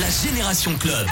La Génération Club.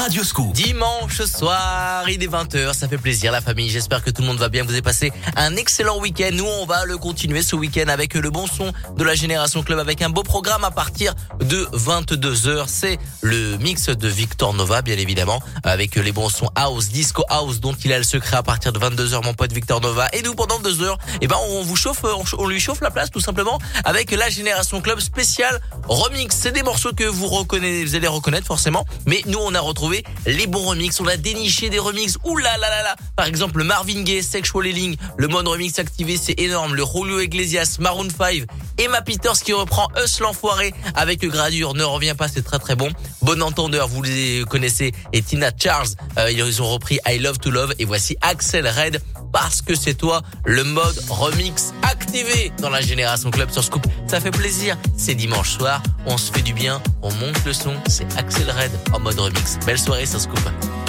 Radio Scoop. Dimanche soir, il est 20h, ça fait plaisir la famille. J'espère que tout le monde va bien. Vous avez passé un excellent week-end. Nous, on va le continuer ce week-end avec le bon son de la Génération Club avec un beau programme à partir de 22h. C'est le mix de Victor Nova, bien évidemment, avec les bons sons house, disco house dont il a le secret à partir de 22h, mon pote Victor Nova. Et nous, pendant deux heures, eh ben, on vous chauffe, on lui chauffe la place tout simplement avec la Génération Club spécial remix. C'est des morceaux que vous reconnaissez, vous allez reconnaître forcément. Mais nous, on a retrouvé les bons remix. On a déniché des remix. Ouh là là là là. Par exemple, Marvin Gaye, Sexual Healing, le mode remix activé, c'est énorme. Le Julio Iglesias, Maroon 5, Emma Peters qui reprend Us l'enfoiré avec Gradure. Ne revient pas, c'est très très bon. Bon entendeur, vous les connaissez. Et Tina Charles, euh, ils ont repris I Love to Love. Et voici Axel Red parce que c'est toi le mode remix activé dans la génération club sur Scoop. Ça fait plaisir. C'est dimanche soir, on se fait du bien, on monte le son. C'est Axel Red en mode remix. Belle soirée sur Scoop.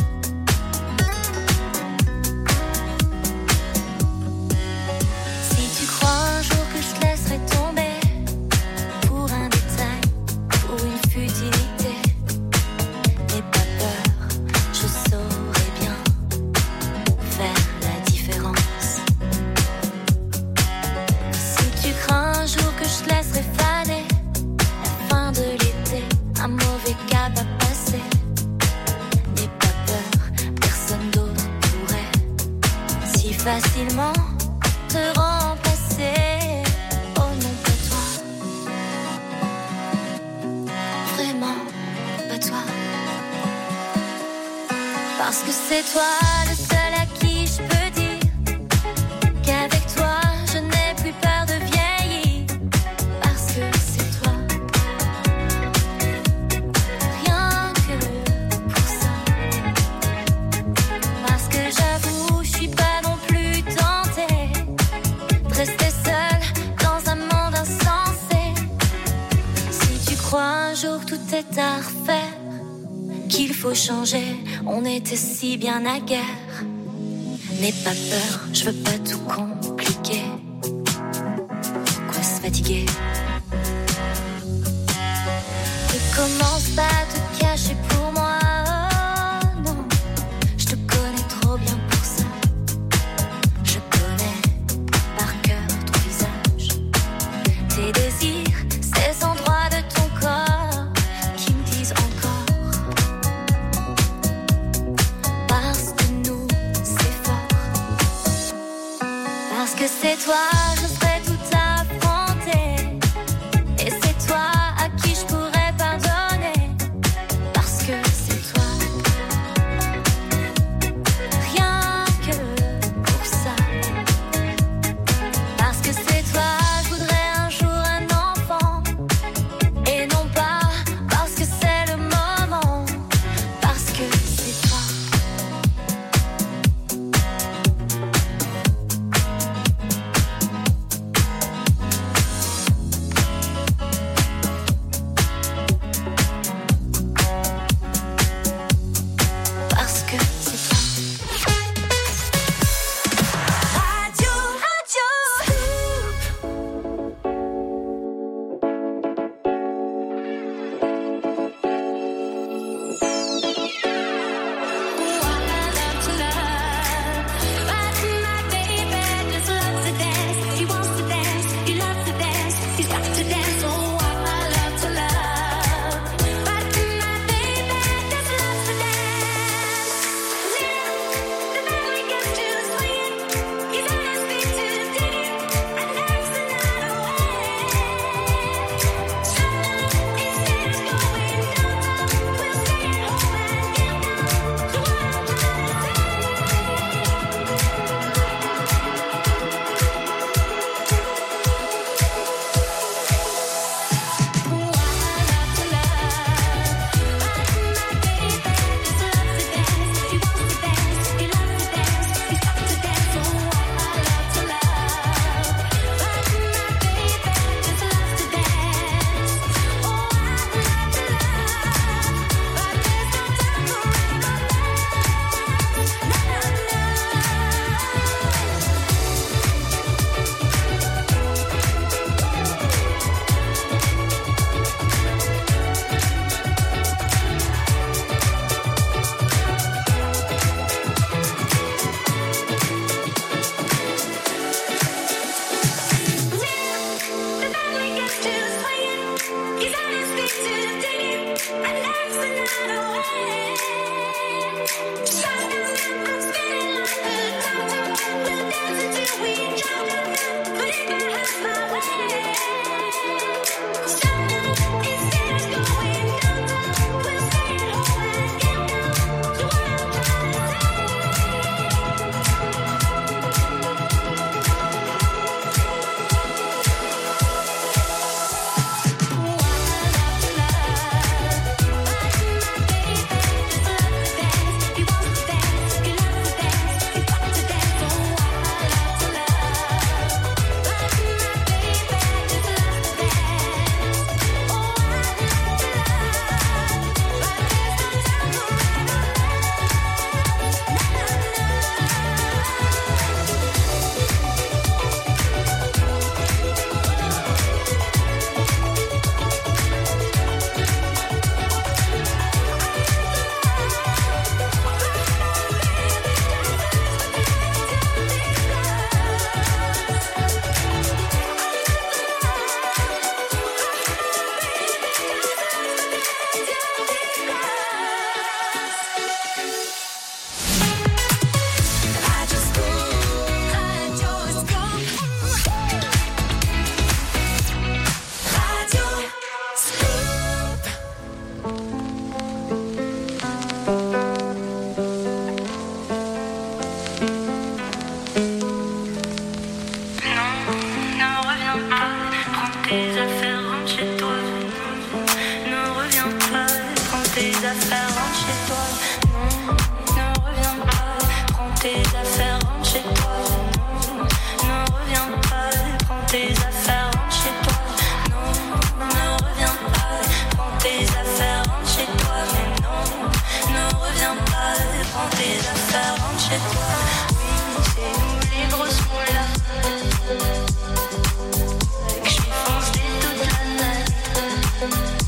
Bye.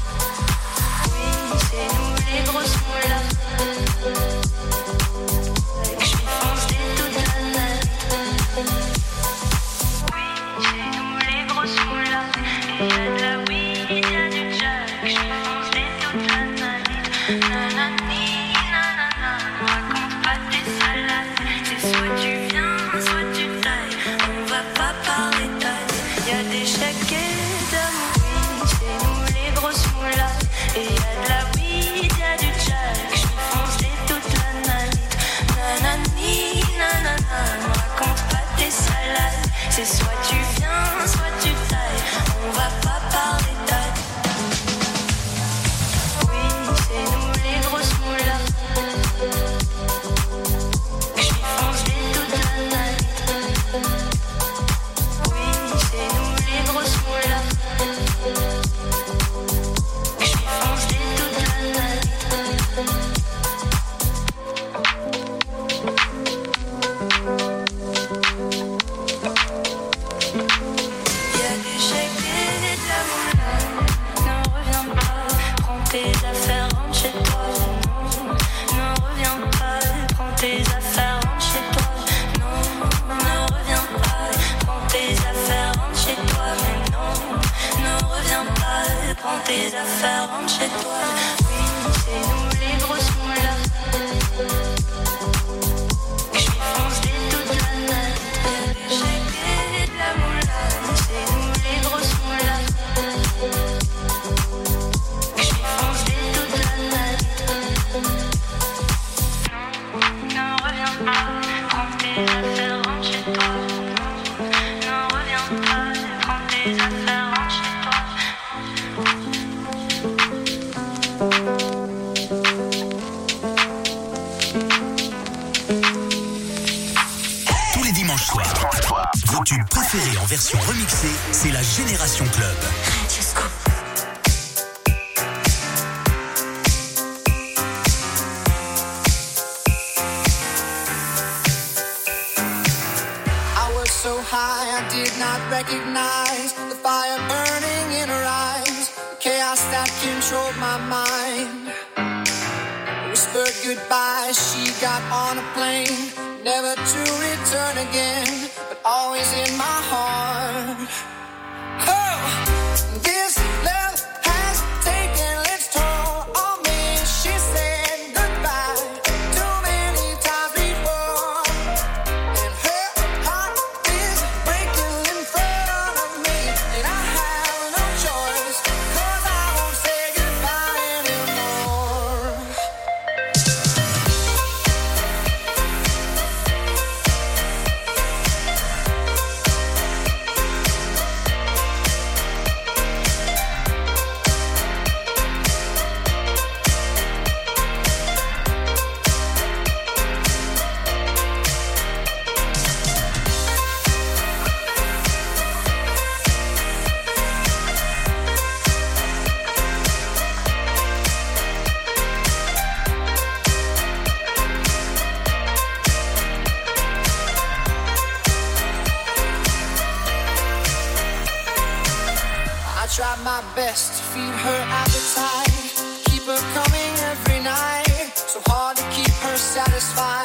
satisfied.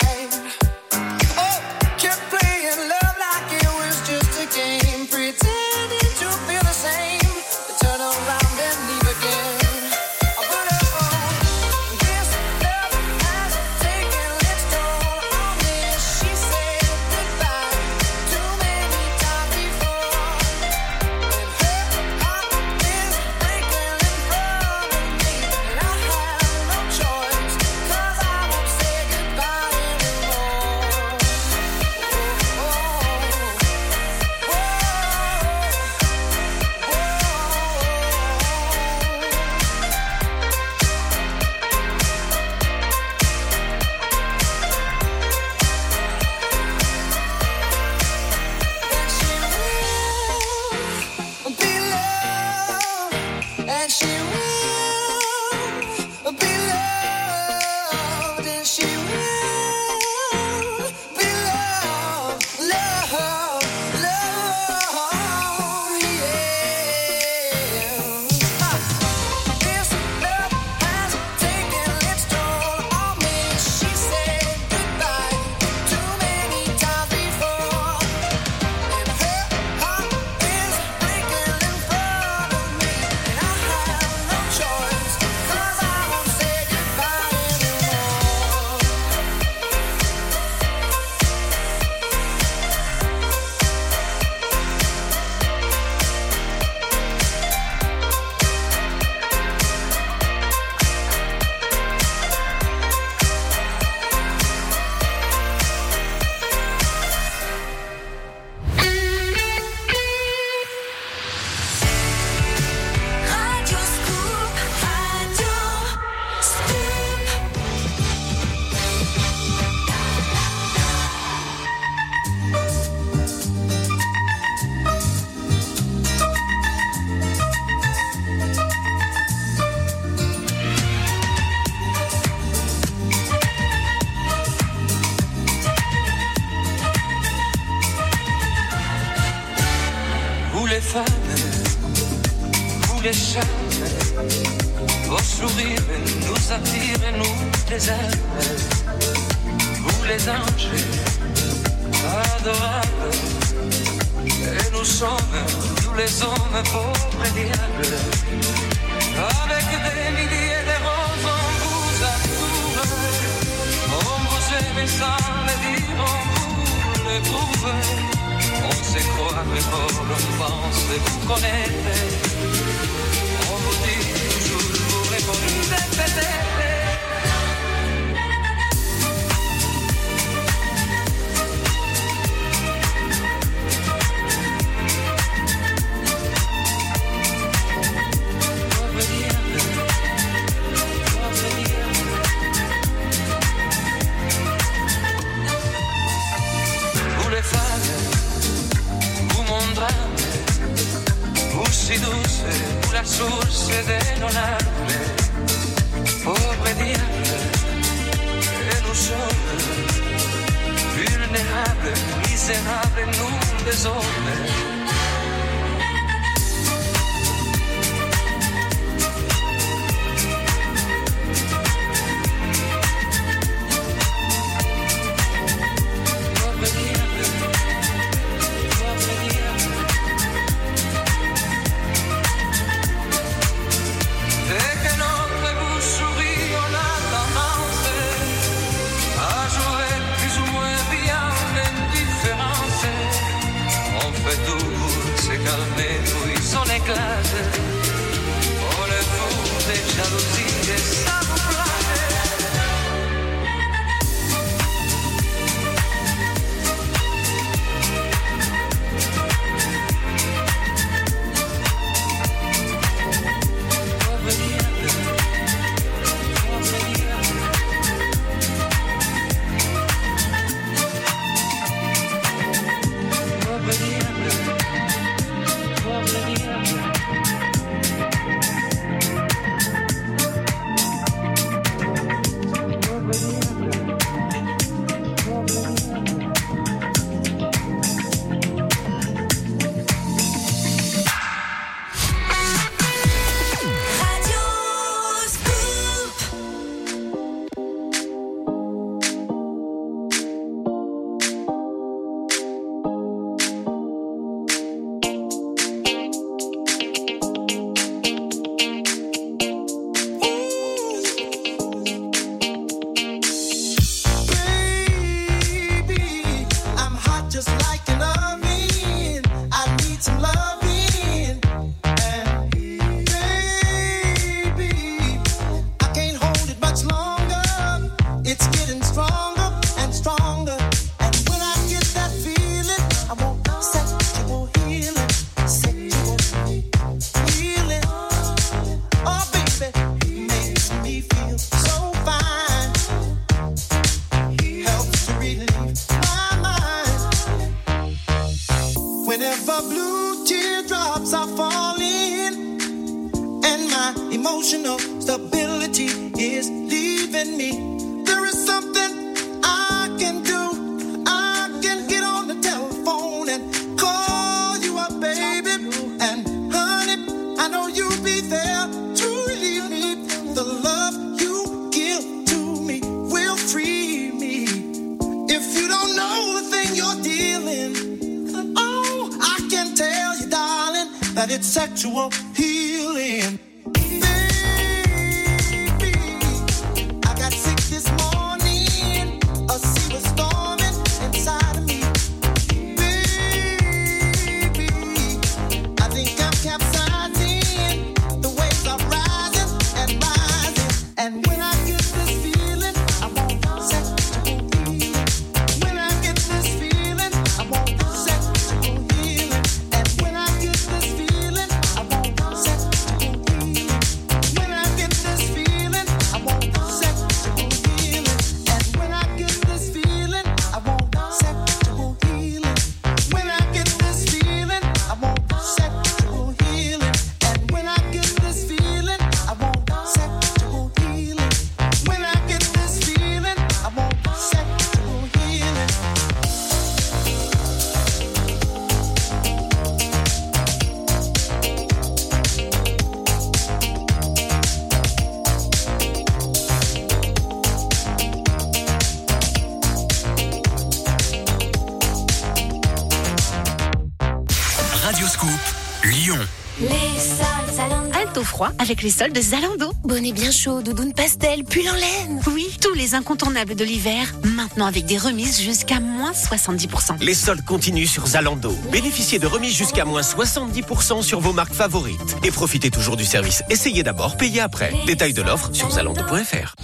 Au froid avec les soldes Zalando. Bonnet bien chaud, doudoune pastel, pull en laine. Oui, tous les incontournables de l'hiver, maintenant avec des remises jusqu'à moins 70%. Les soldes continuent sur Zalando. Bénéficiez de remises jusqu'à moins 70% sur vos marques favorites. Et profitez toujours du service. Essayez d'abord, payez après. Détail de l'offre sur zalando.fr.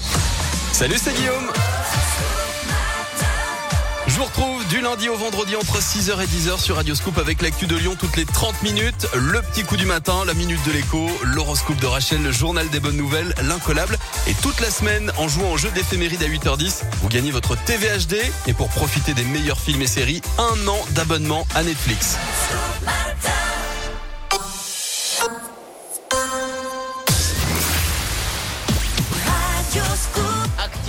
Salut, c'est Guillaume. Je vous retrouve du lundi au vendredi entre 6h et 10h sur Radio Scoop avec l'actu de Lyon toutes les 30 minutes, le petit coup du matin, la minute de l'écho, l'horoscope de Rachel, le journal des bonnes nouvelles, l'incollable. Et toute la semaine, en jouant au jeu d'éphéméride à 8h10, vous gagnez votre TVHD. Et pour profiter des meilleurs films et séries, un an d'abonnement à Netflix.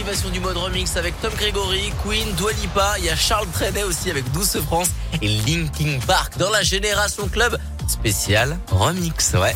Du mode remix avec Tom Gregory, Queen, Dua Lipa, il y a Charles Trenet aussi avec Douce France et Linkin Park dans la Génération Club spécial remix, ouais.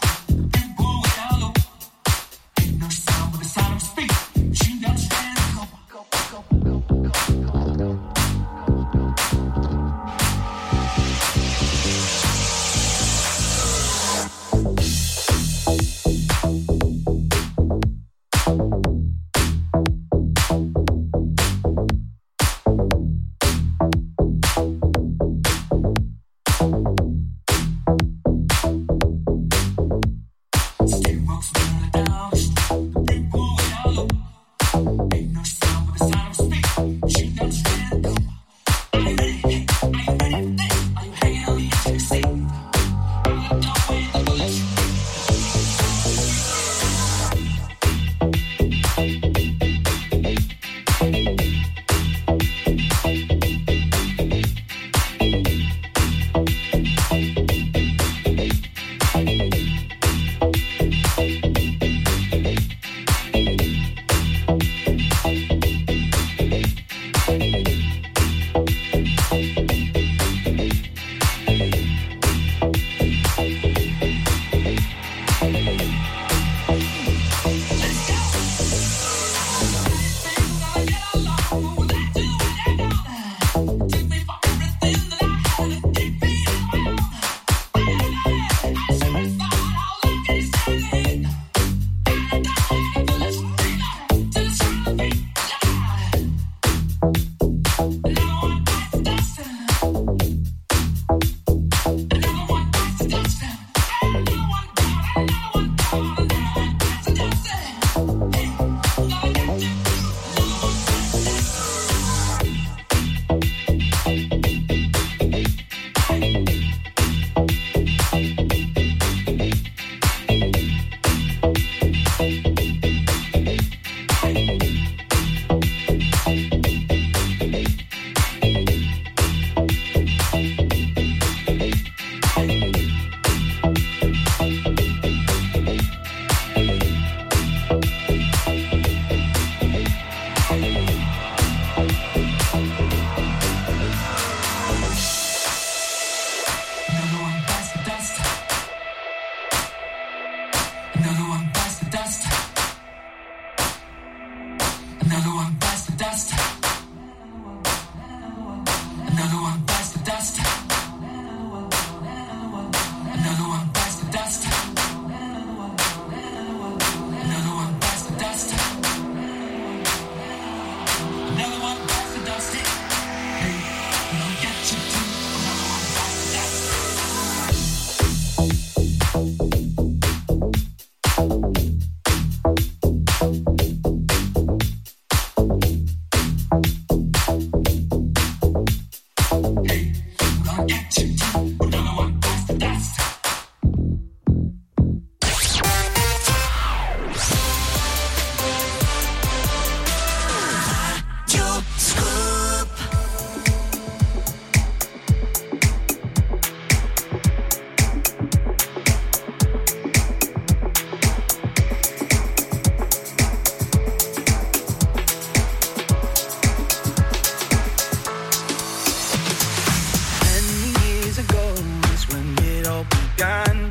began.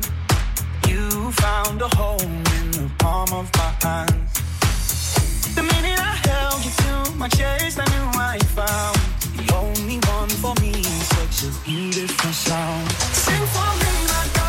You found a home in the palm of my hands. The minute I held you to my chest, I knew I found the only one for me. Such a beautiful sound. Sing for me, my God.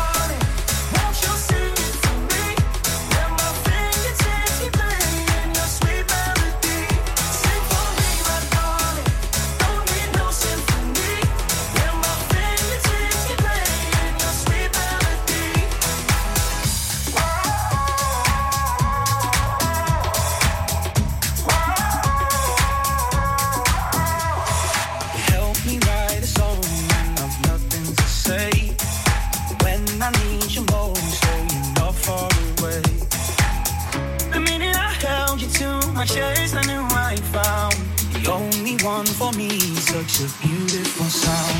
such a beautiful sound.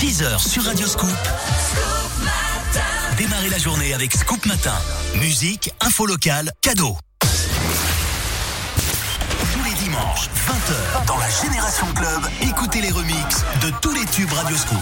6h sur Radio Scoop. Démarrez la journée avec Scoop Matin. Musique, info locale, cadeau. Tous les dimanches, 20h, dans la Génération Club, écoutez les remixes de tous les tubes Radio Scoop.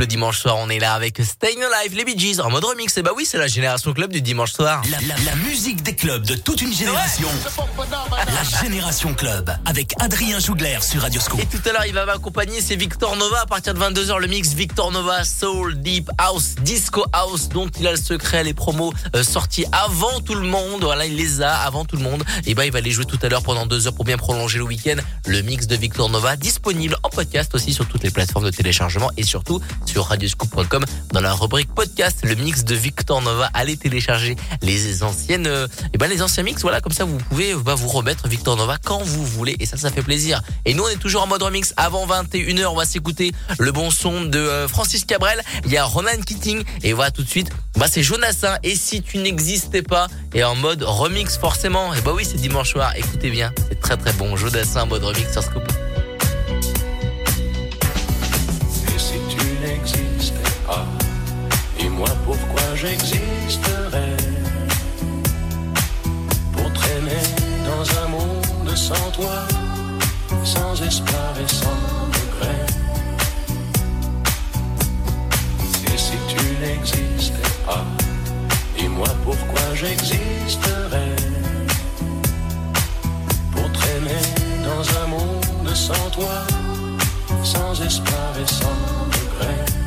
Le dimanche soir, on est là avec Staying Alive, les Bee Gees, en mode remix. Et bah oui, c'est la génération club du dimanche soir. La, la- la musique des clubs de toute une génération. La Génération Club avec Adrien Jougler sur Radio Scoop. Et tout à l'heure, il va m'accompagner, c'est Victor Nova. À partir de 22h, le mix Victor Nova, Soul, Deep House, Disco House, dont il a le secret, les promos euh, sortis avant tout le monde. Voilà, il les a avant tout le monde. Et bah, il va les jouer tout à l'heure pendant deux heures pour bien prolonger le week-end. Le mix de Victor Nova, disponible podcast aussi sur toutes les plateformes de téléchargement et surtout sur radioscoop.com dans la rubrique podcast. Le mix de Victor Nova. Allez télécharger les anciennes, euh, et ben les anciens mix. Voilà, comme ça vous pouvez bah, vous remettre Victor Nova quand vous voulez et ça, ça fait plaisir. Et nous, on est toujours en mode remix. Avant 21h, on va s'écouter le bon son de euh, Francis Cabrel. Il y a Ronan Keating et voilà tout de suite. Bah c'est Jonassin. Et si tu n'existais pas et en mode remix forcément. Et bah oui, c'est dimanche soir. Écoutez bien, c'est très très bon. Jonassin en mode remix sur Scoop. espoir et sans regret. Et si tu n'existais pas, dis-moi pourquoi j'existerais. Pour traîner dans un monde sans toi, sans espoir et sans regret.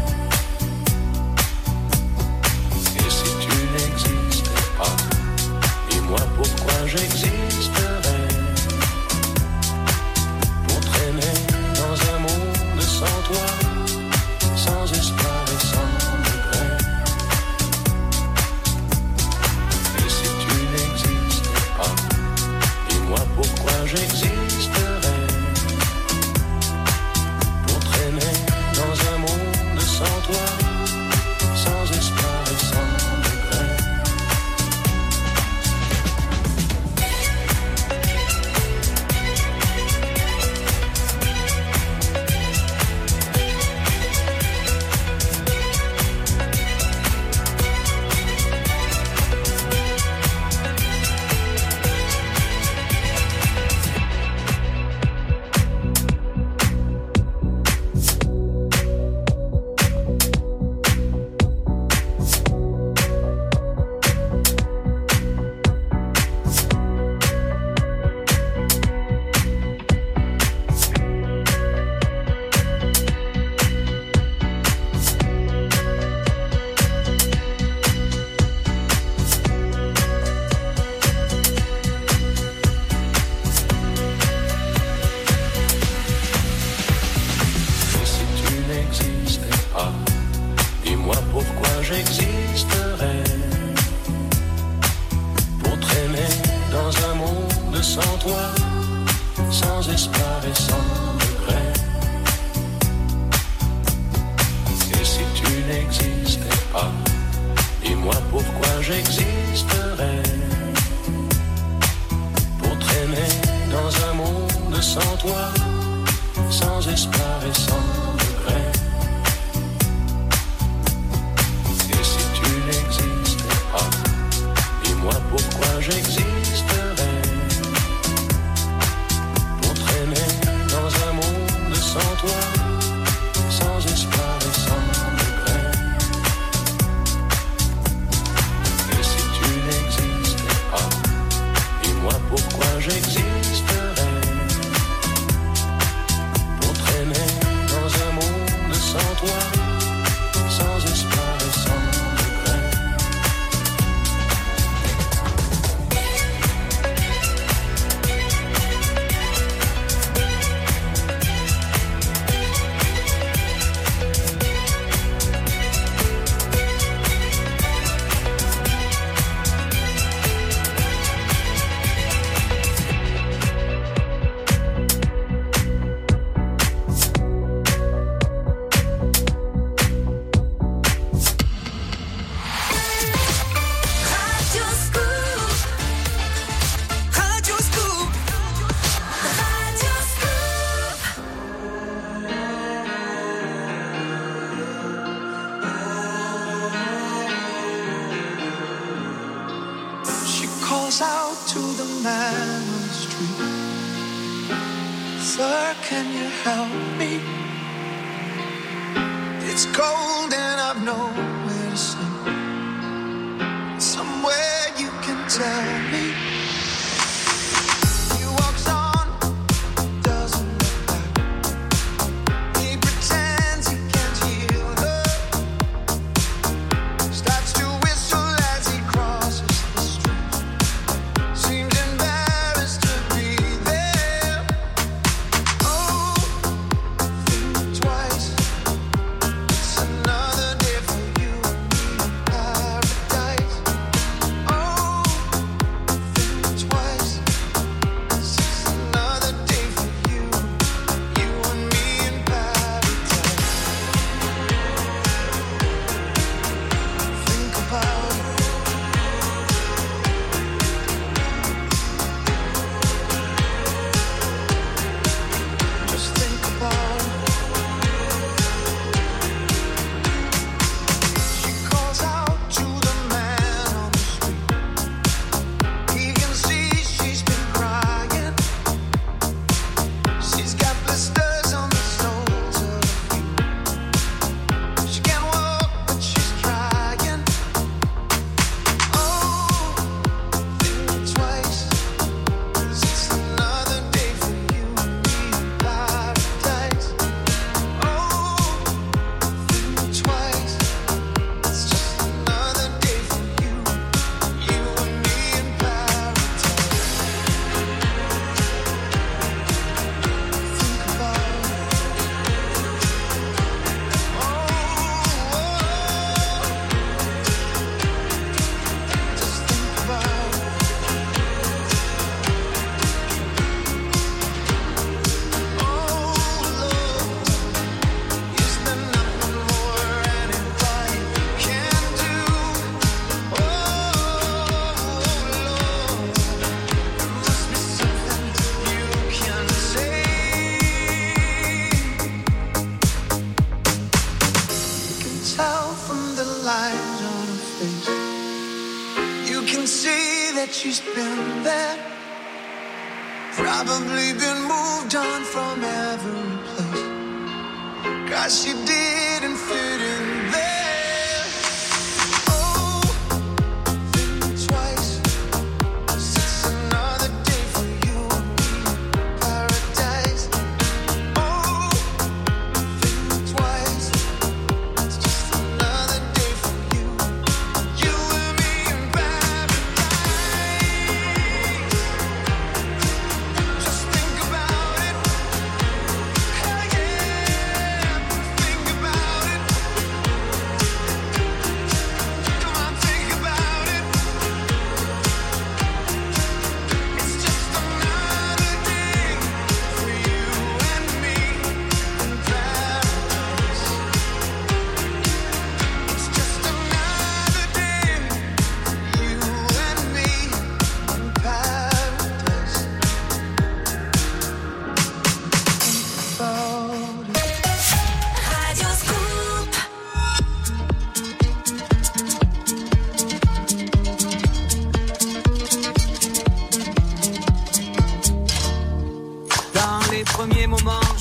Can you help me? It's cold and I've nowhere to sleep. Somewhere you can tell.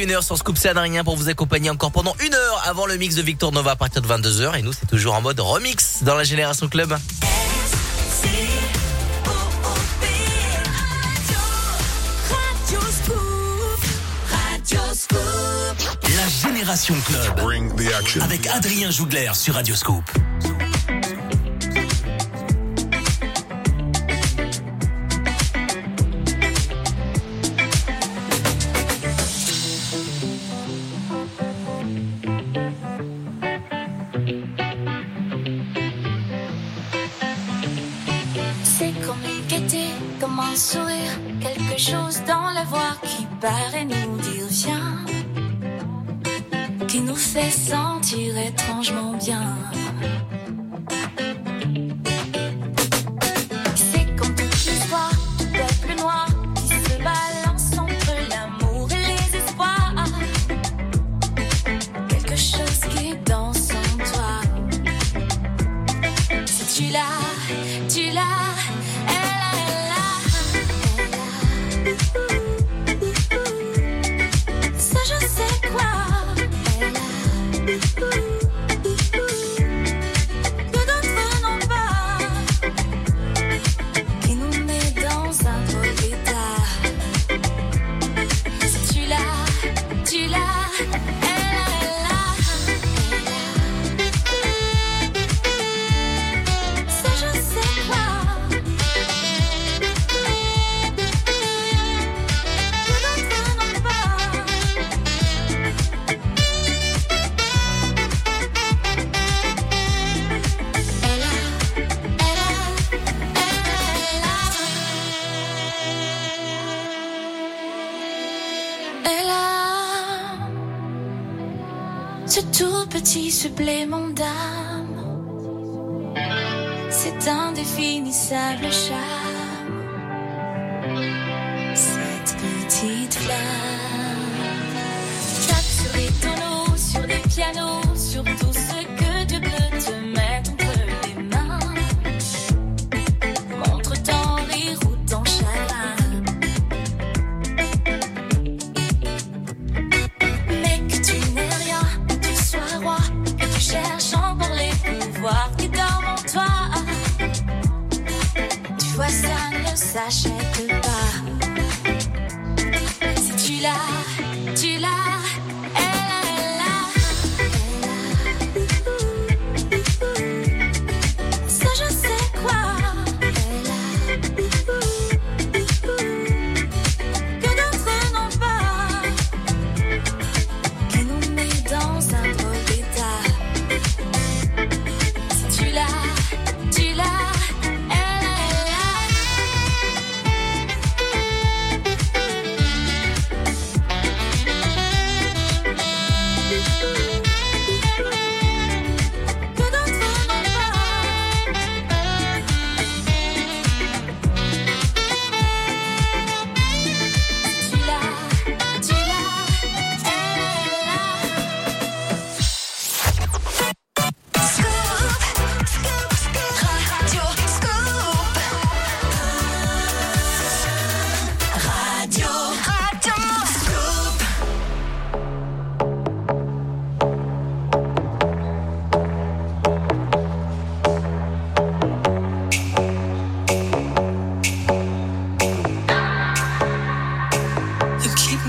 21h sur Scoop, c'est Adrien pour vous accompagner encore pendant une heure avant le mix de Victor Nova à partir de 22h. Et nous, c'est toujours en mode remix dans la Génération Club. La Génération Club avec Adrien Jougler sur Radio Scoop.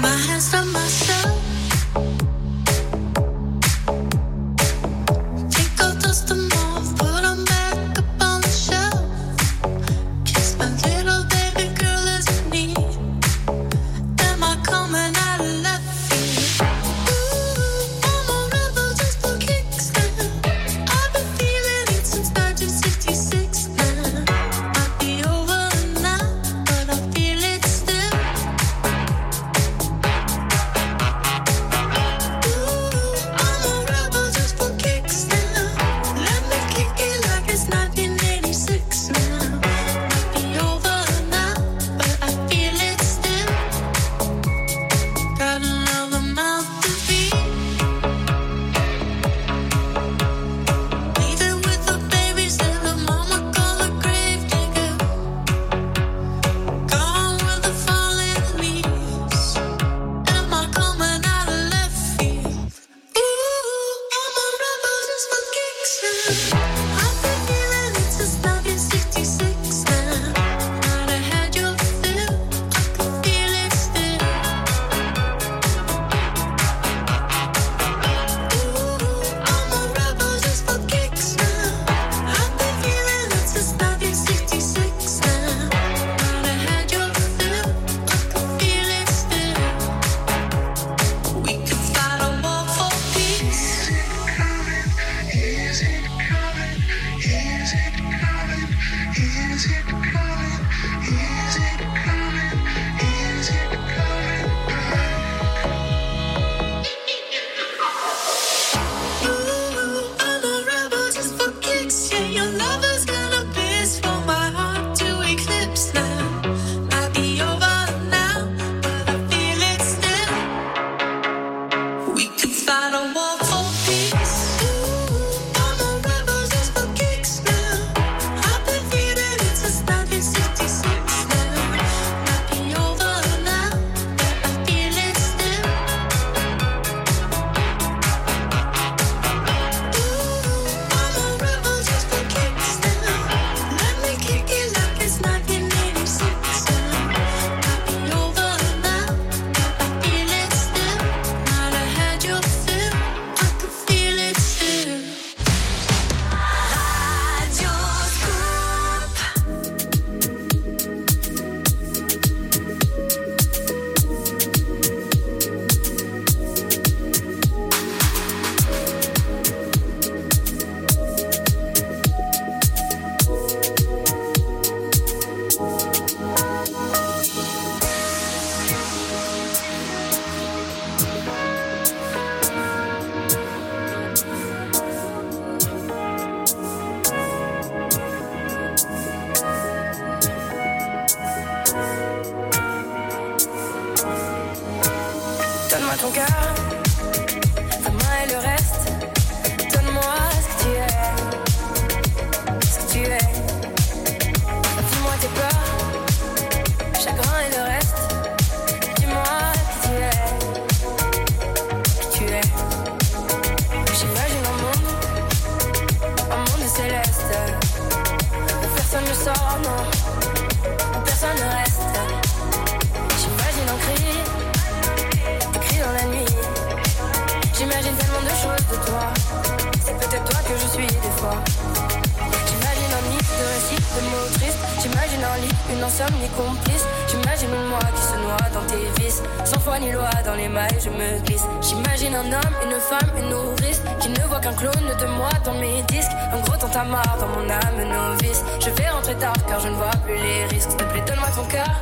My hands une insomnie complice. J'imagine moi qui se noie dans tes vices. Sans foi ni loi, dans les mailles, je me glisse. J'imagine un homme, une femme, une nourrice. Qui ne voit qu'un clone de moi dans mes disques. Un gros tentamar dans mon âme novice. Je vais rentrer tard car je ne vois plus les risques. S'il te plaît, donne-moi ton cœur.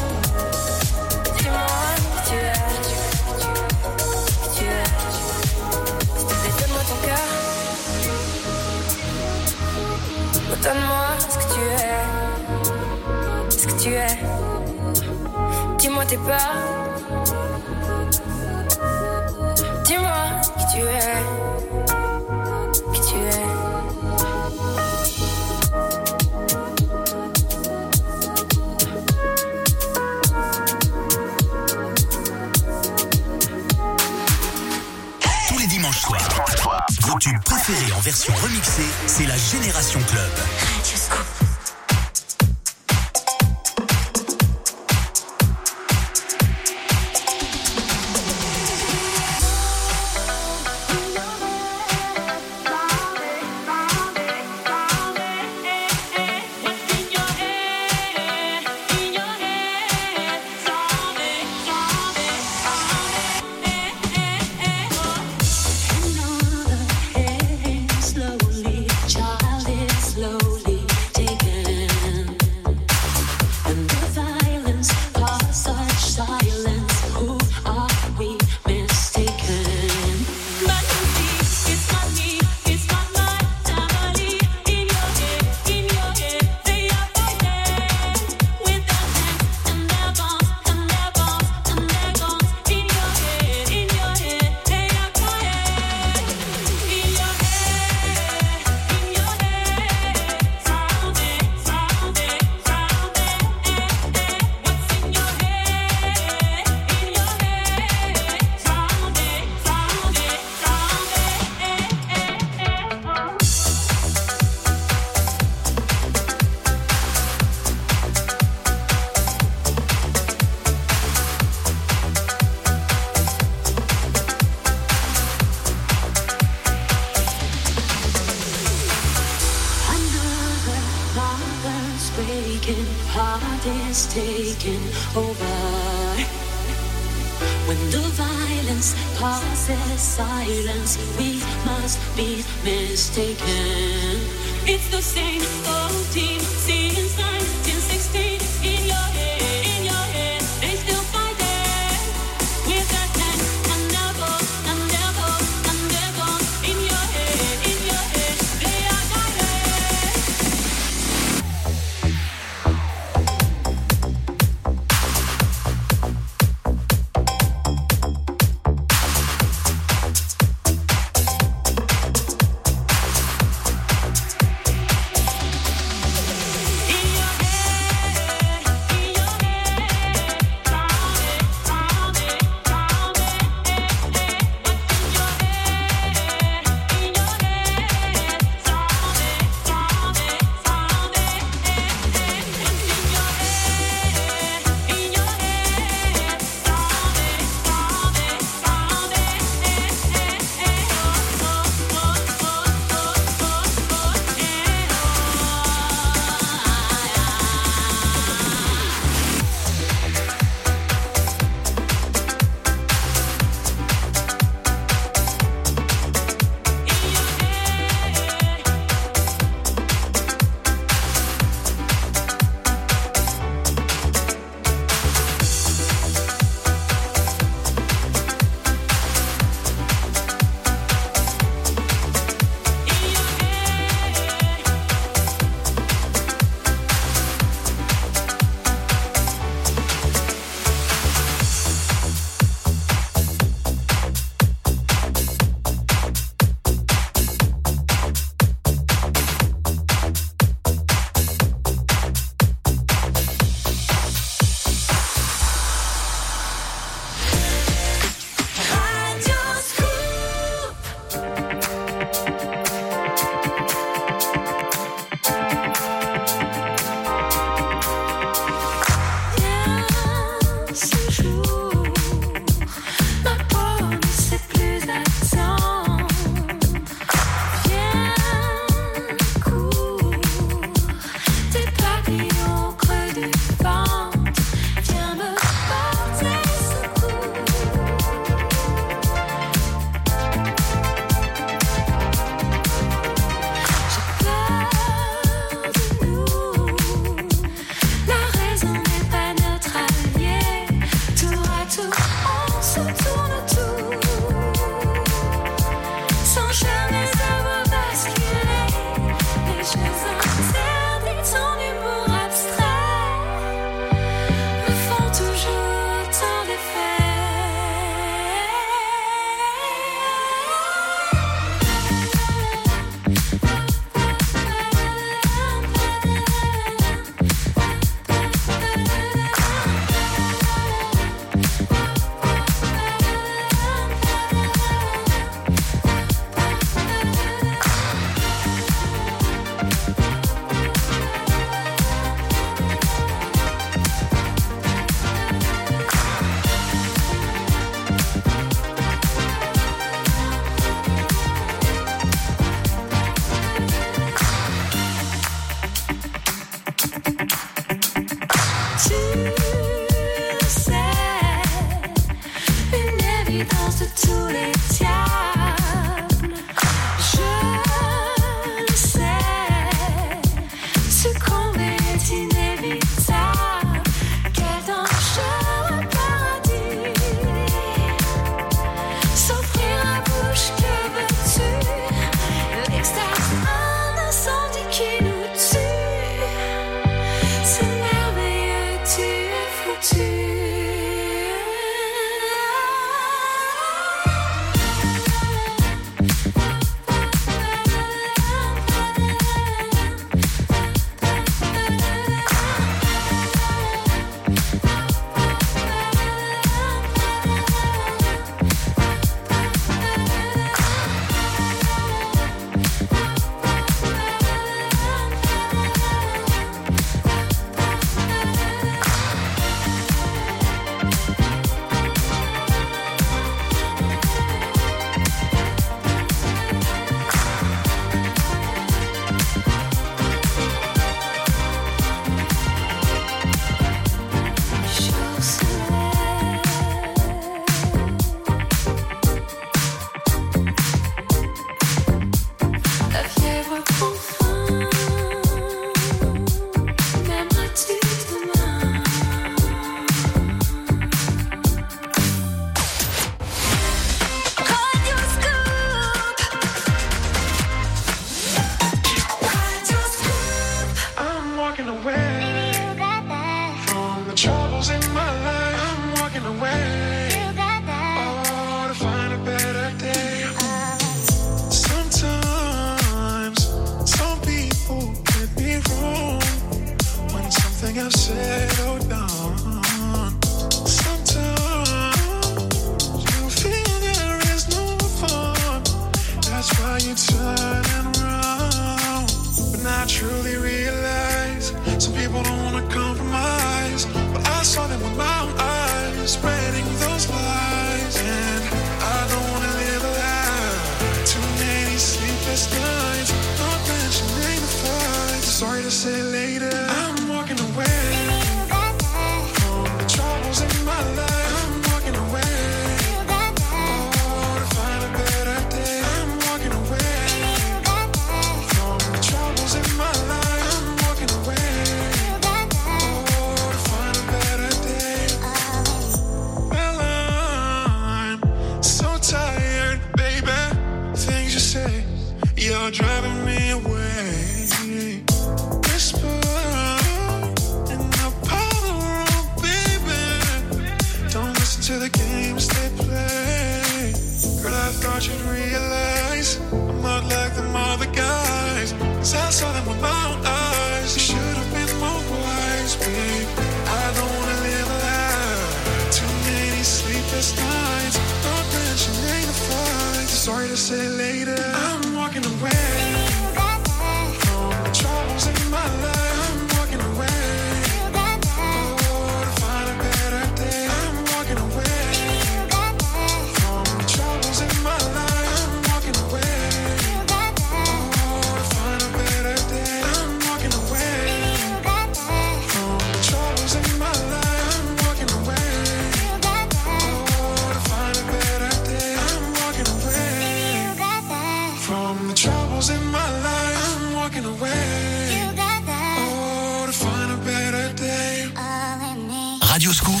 Radio Scoop,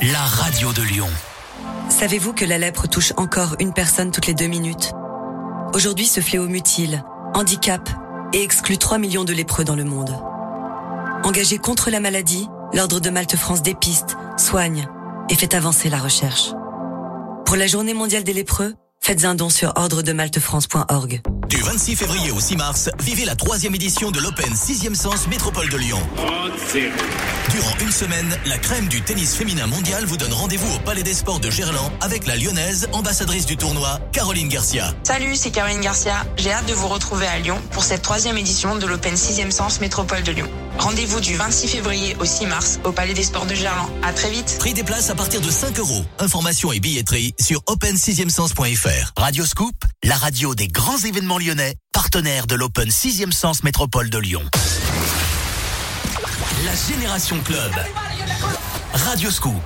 la radio de Lyon. Savez-vous que la lèpre touche encore une personne toutes les deux minutes? Aujourd'hui, ce fléau mutile, handicape et exclut 3 millions de lépreux dans le monde. Engagé contre la maladie, l'Ordre de Malte France dépiste, soigne et fait avancer la recherche. Pour la Journée mondiale des lépreux, faites un don sur ordredemaltefrance.org. Du 26 février au 6 mars, vivez la troisième édition de l'Open 6e Sens Métropole de Lyon. Durant une semaine, la crème du tennis féminin mondial vous donne rendez-vous au Palais des Sports de Gerland avec la lyonnaise, ambassadrice du tournoi, Caroline Garcia. Salut, c'est Caroline Garcia. J'ai hâte de vous retrouver à Lyon pour cette troisième édition de l'Open 6e Sens Métropole de Lyon. Rendez-vous du 26 février au 6 mars au Palais des Sports de Gerland. À très vite. Prix des places à partir de 5 euros. Informations et billetterie sur open6e-sens.fr. Radio Scoop, la radio des grands événements lyonnais, partenaire de l'Open 6e Sens Métropole de Lyon. La Génération Club. Radio Scoop.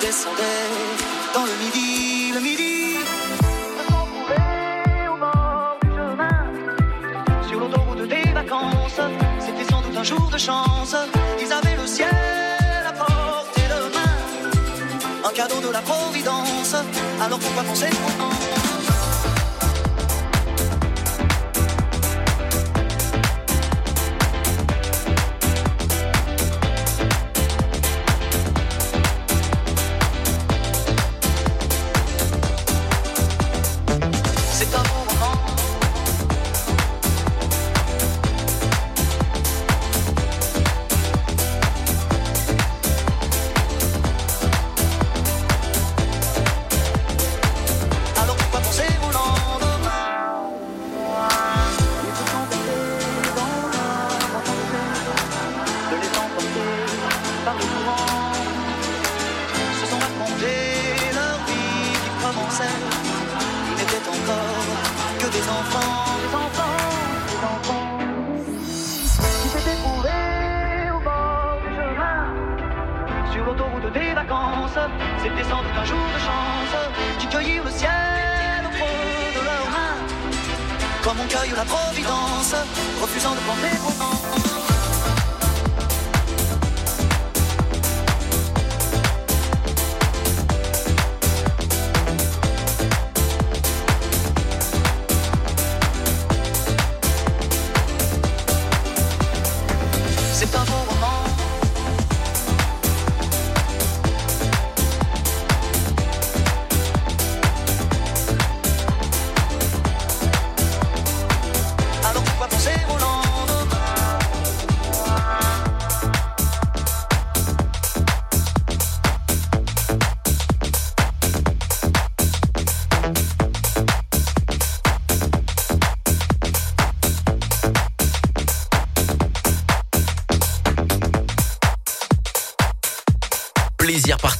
descendait dans le midi, le midi. On s'en trouvait au bord du chemin, sur l'autoroute des vacances. C'était sans doute un jour de chance. Ils avaient le ciel à portée de main, un cadeau de la providence. Alors pourquoi penser trop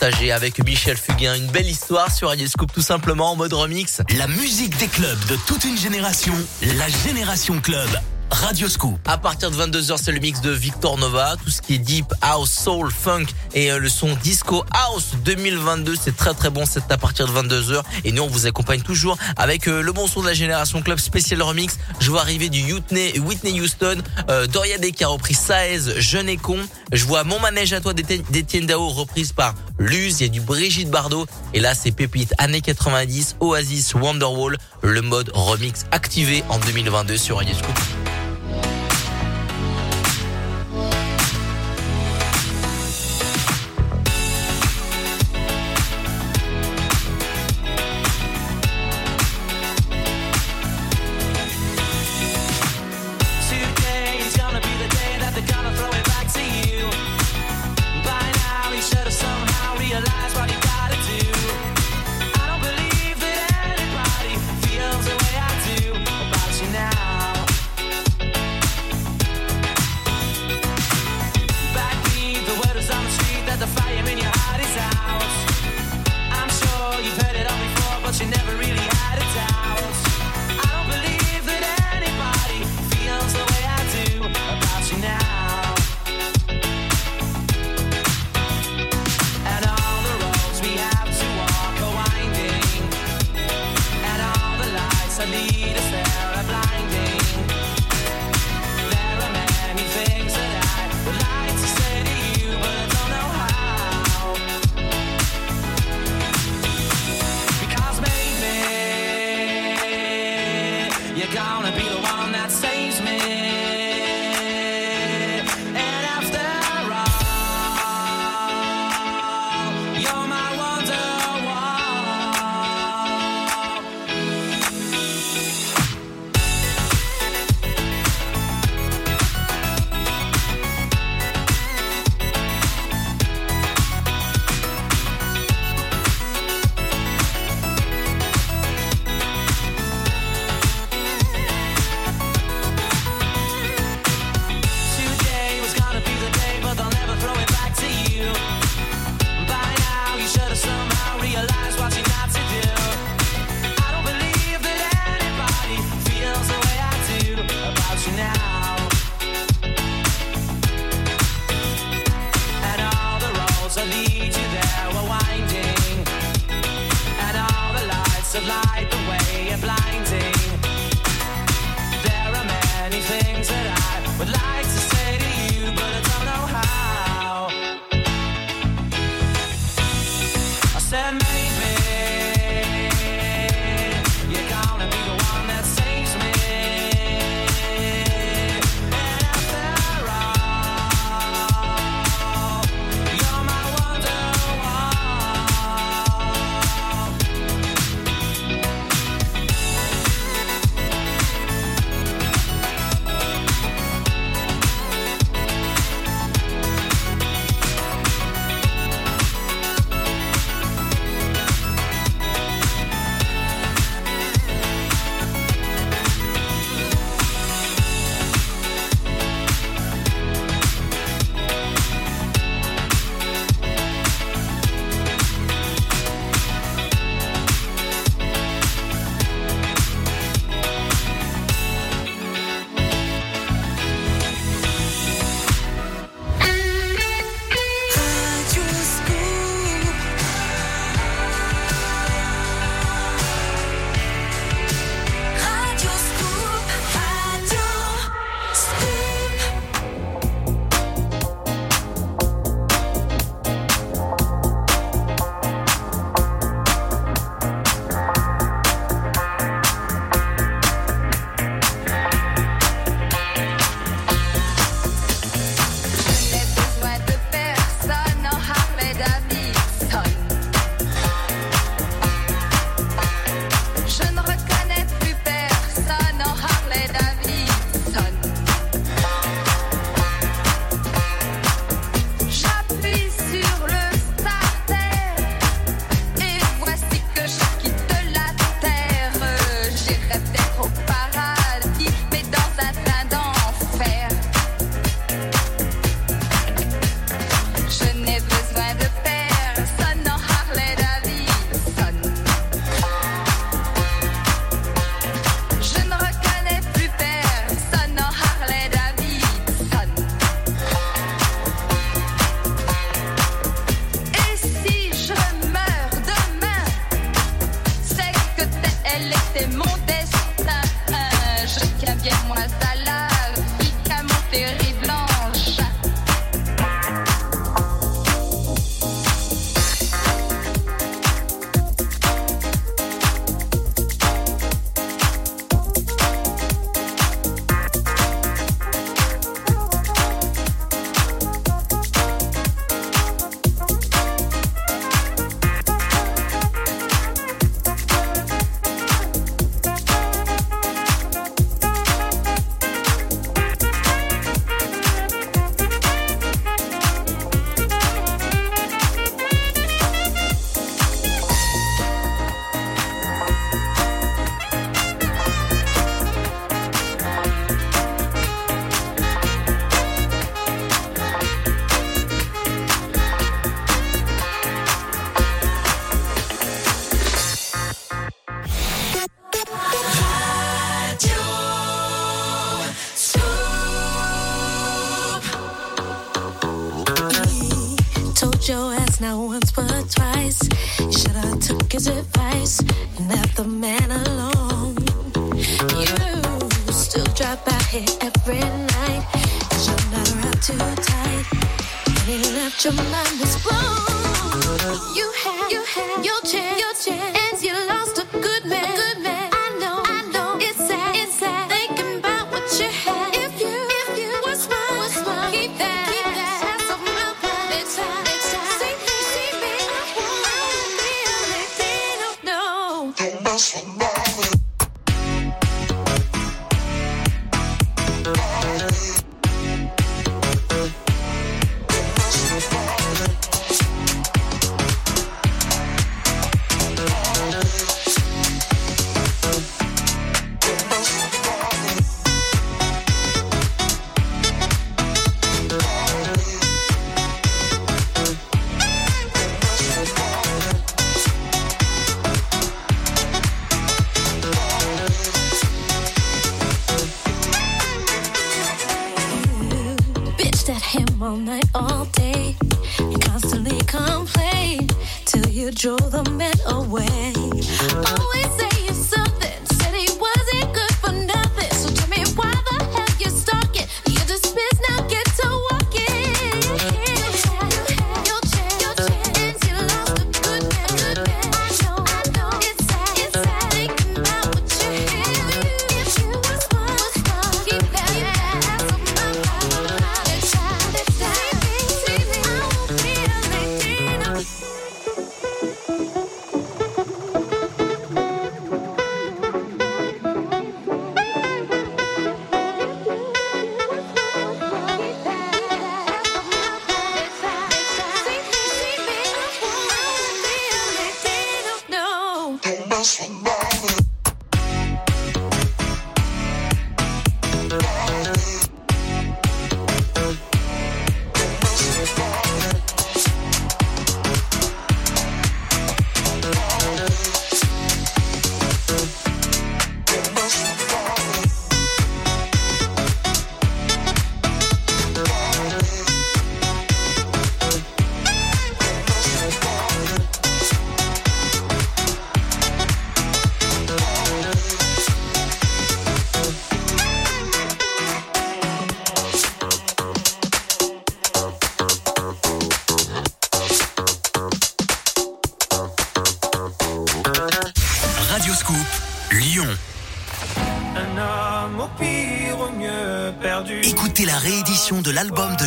partagé avec Michel Fugain. Une belle histoire sur Radio Scoop tout simplement en mode remix. La musique des clubs de toute une génération, la Génération Club. Radio Scoop. À partir de 22h, c'est le mix de Victor Nova, tout ce qui est deep house, soul, funk et euh, le son disco house 2022, c'est très très bon, c'est à partir de 22h et nous on vous accompagne toujours avec euh, le bon son de la génération club spécial remix. Je vois arriver du Whitney, Whitney Houston, euh, Doria Day qui a repris Saez, Jeune et con. Je vois Mon manège à toi d'Étienne Dao reprise par Luz, il y a du Brigitte Bardot et là c'est pépite années 90, Oasis, Wonderwall, le mode remix activé en 2022 sur Radio.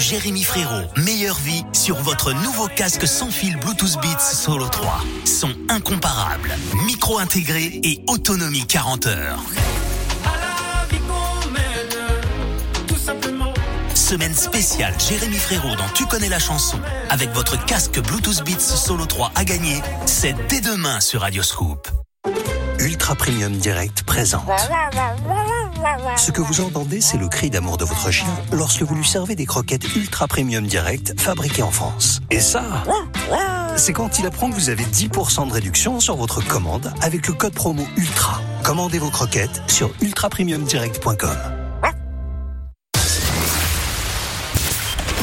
Jérémy Frérot. Meilleure vie sur votre nouveau casque sans fil Bluetooth Beats Solo 3. Son incomparable, micro intégré et autonomie 40 heures. Semaine spéciale Jérémy Frérot dans Tu connais la chanson. Avec votre casque Bluetooth Beats Solo 3 à gagner, c'est dès demain sur Radio Scoop. Ultra Premium Direct présente. Bah, bah, bah, ce que vous entendez, c'est le cri d'amour de votre chien lorsque vous lui servez des croquettes ultra premium direct fabriquées en France. Et ça, c'est quand il apprend que vous avez 10% de réduction sur votre commande avec le code promo ULTRA. Commandez vos croquettes sur ultrapremiumdirect.com.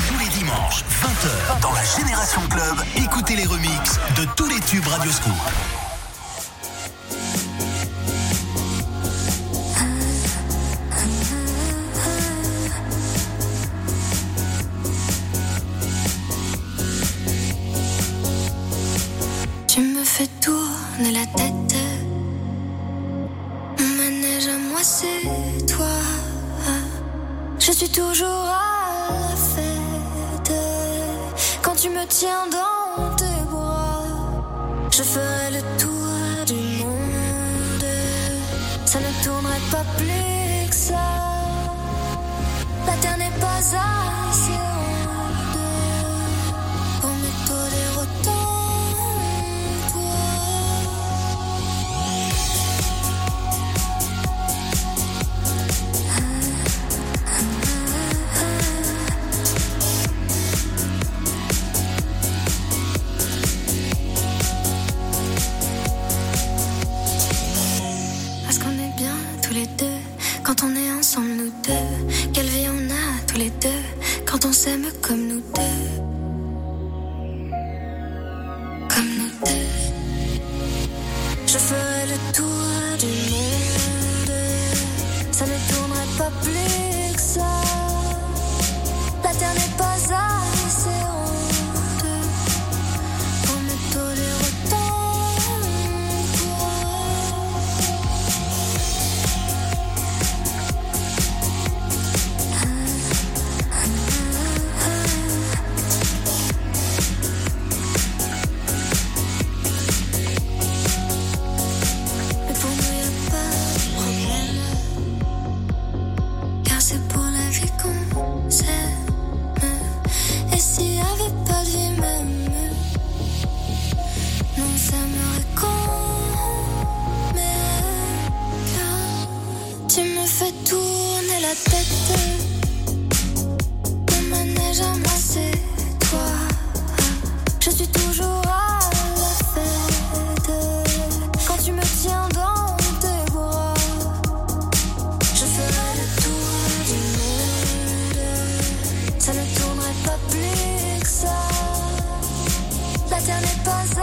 Tous les dimanches, 20h, dans la Génération Club, écoutez les remixes de tous les tubes Radio Scoop. Internet passe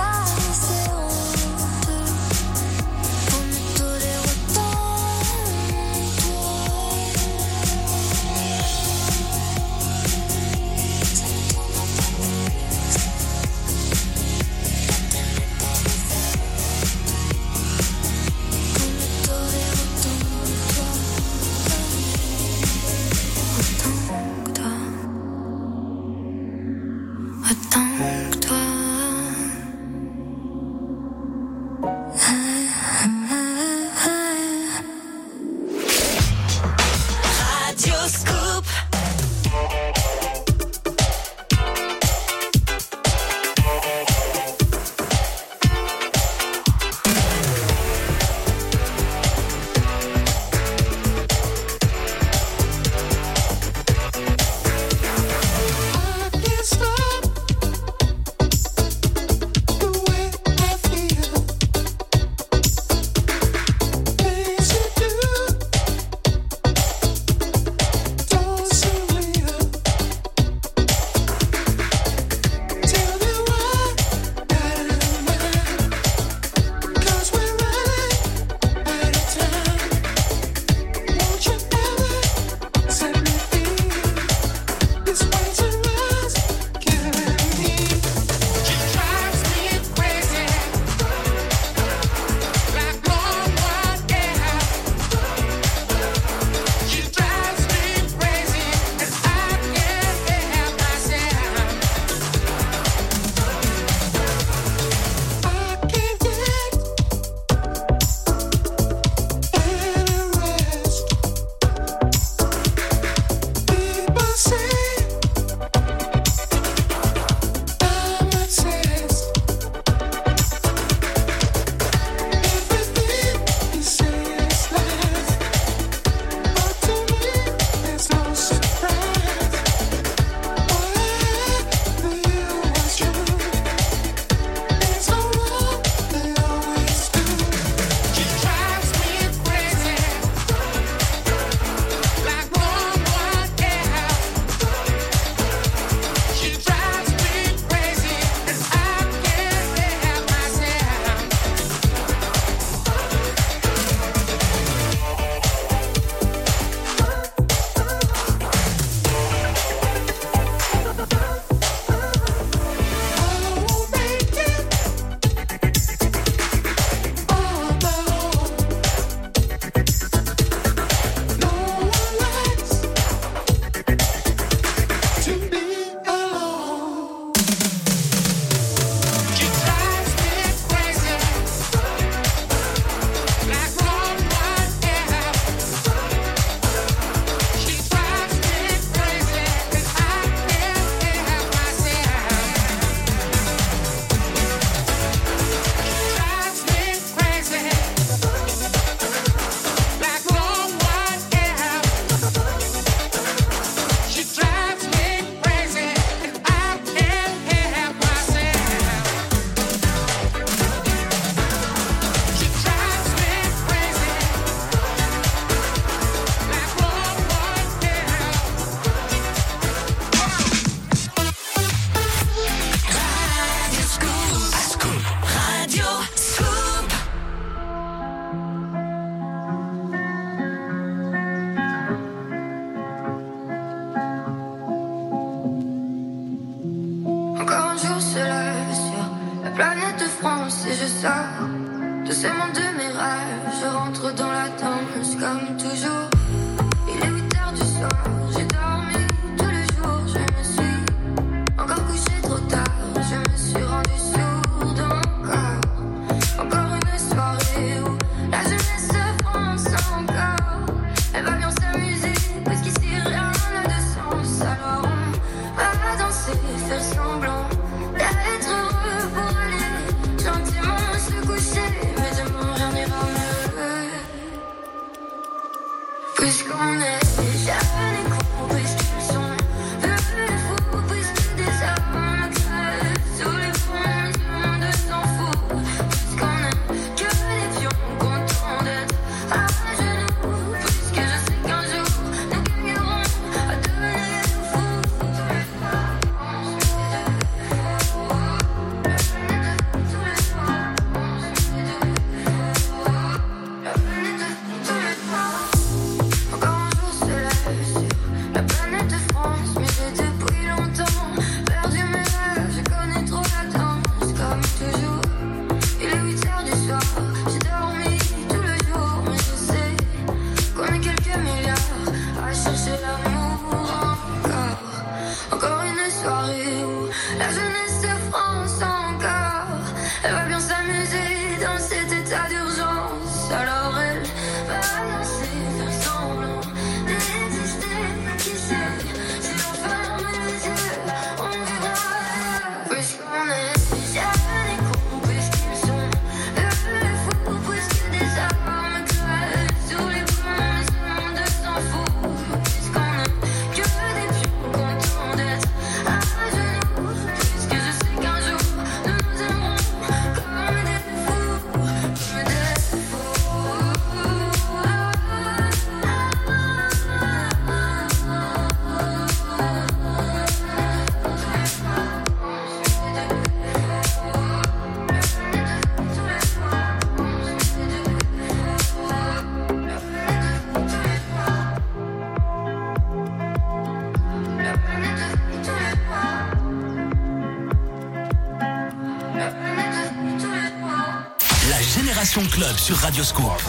Club sur Radioscope.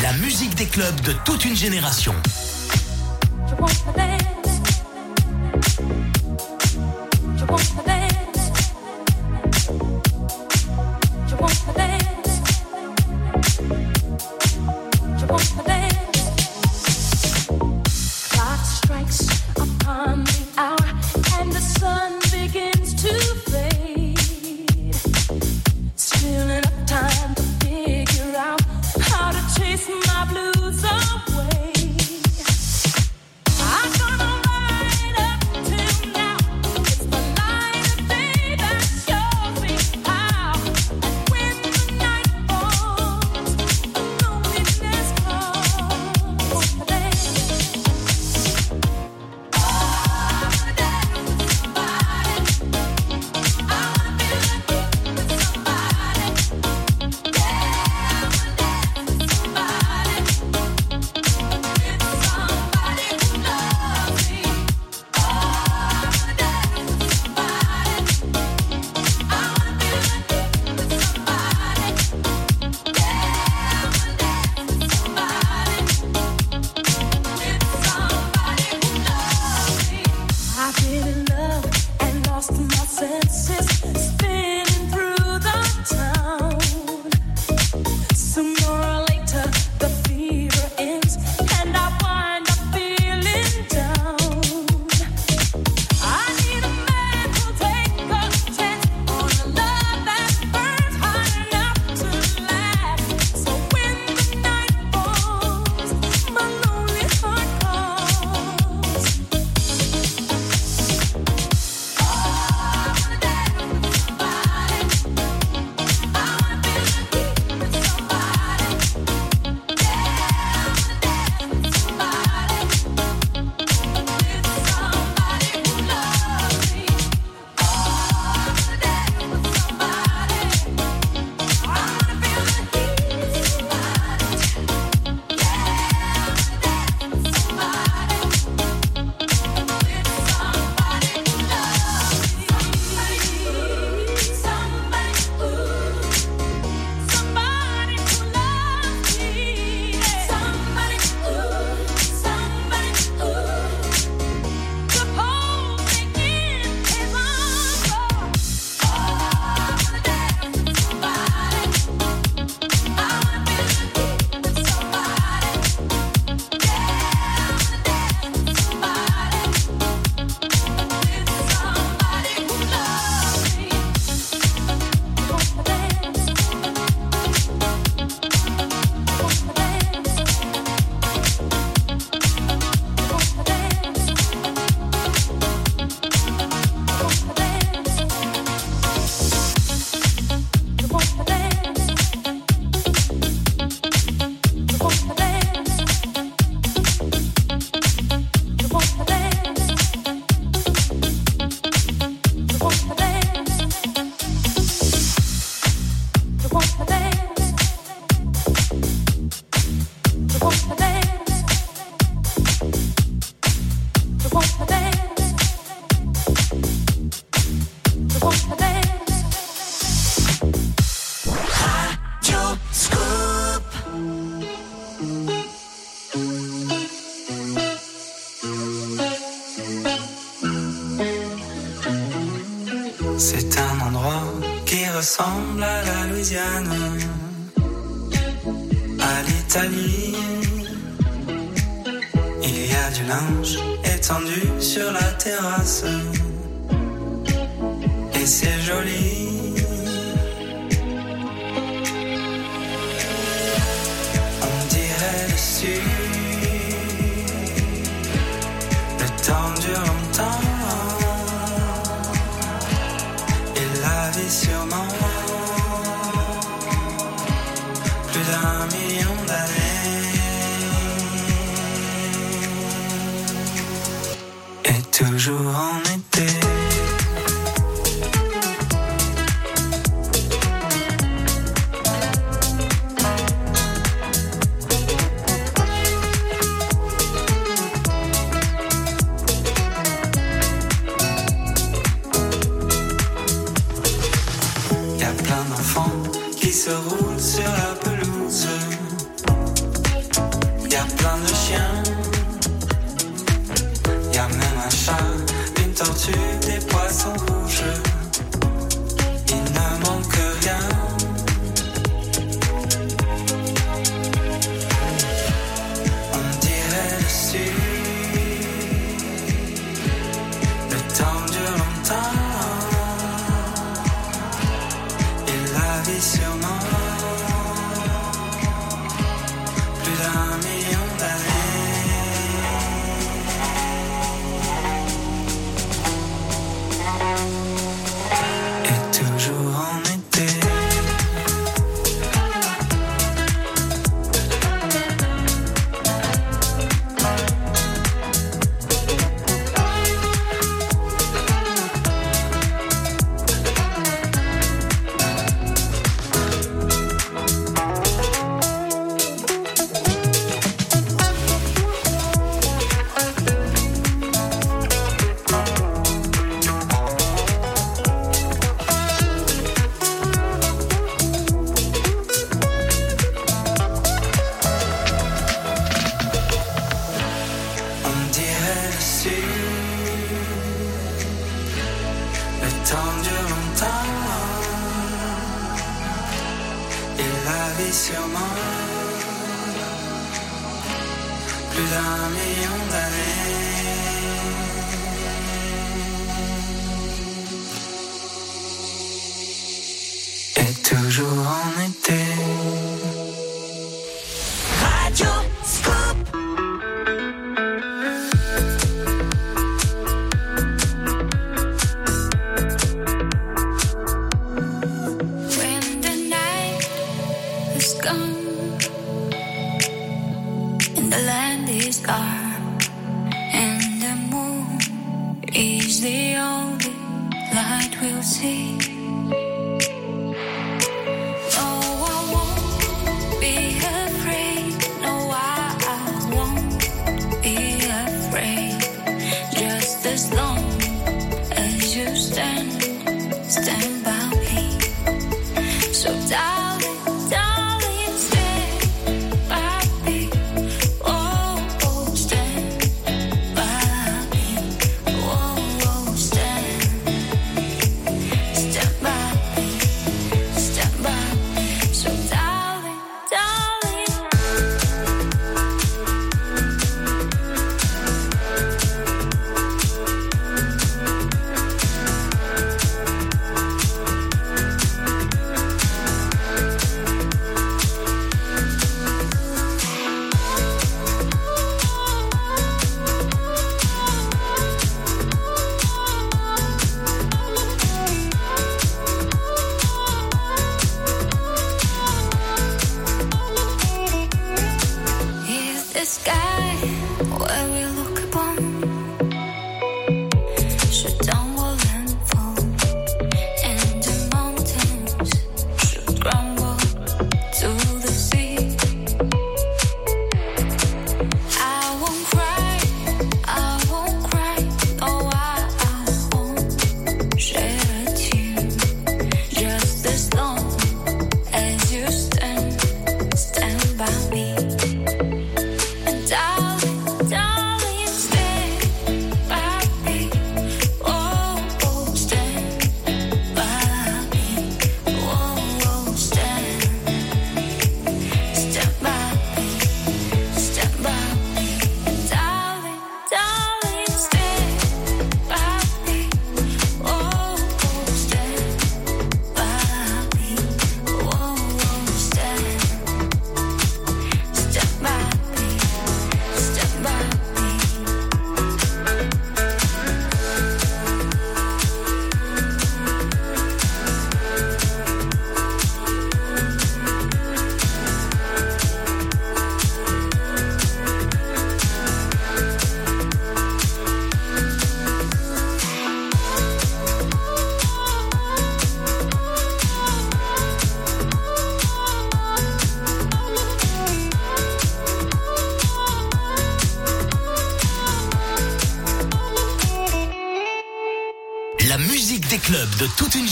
La musique des clubs de toute une génération.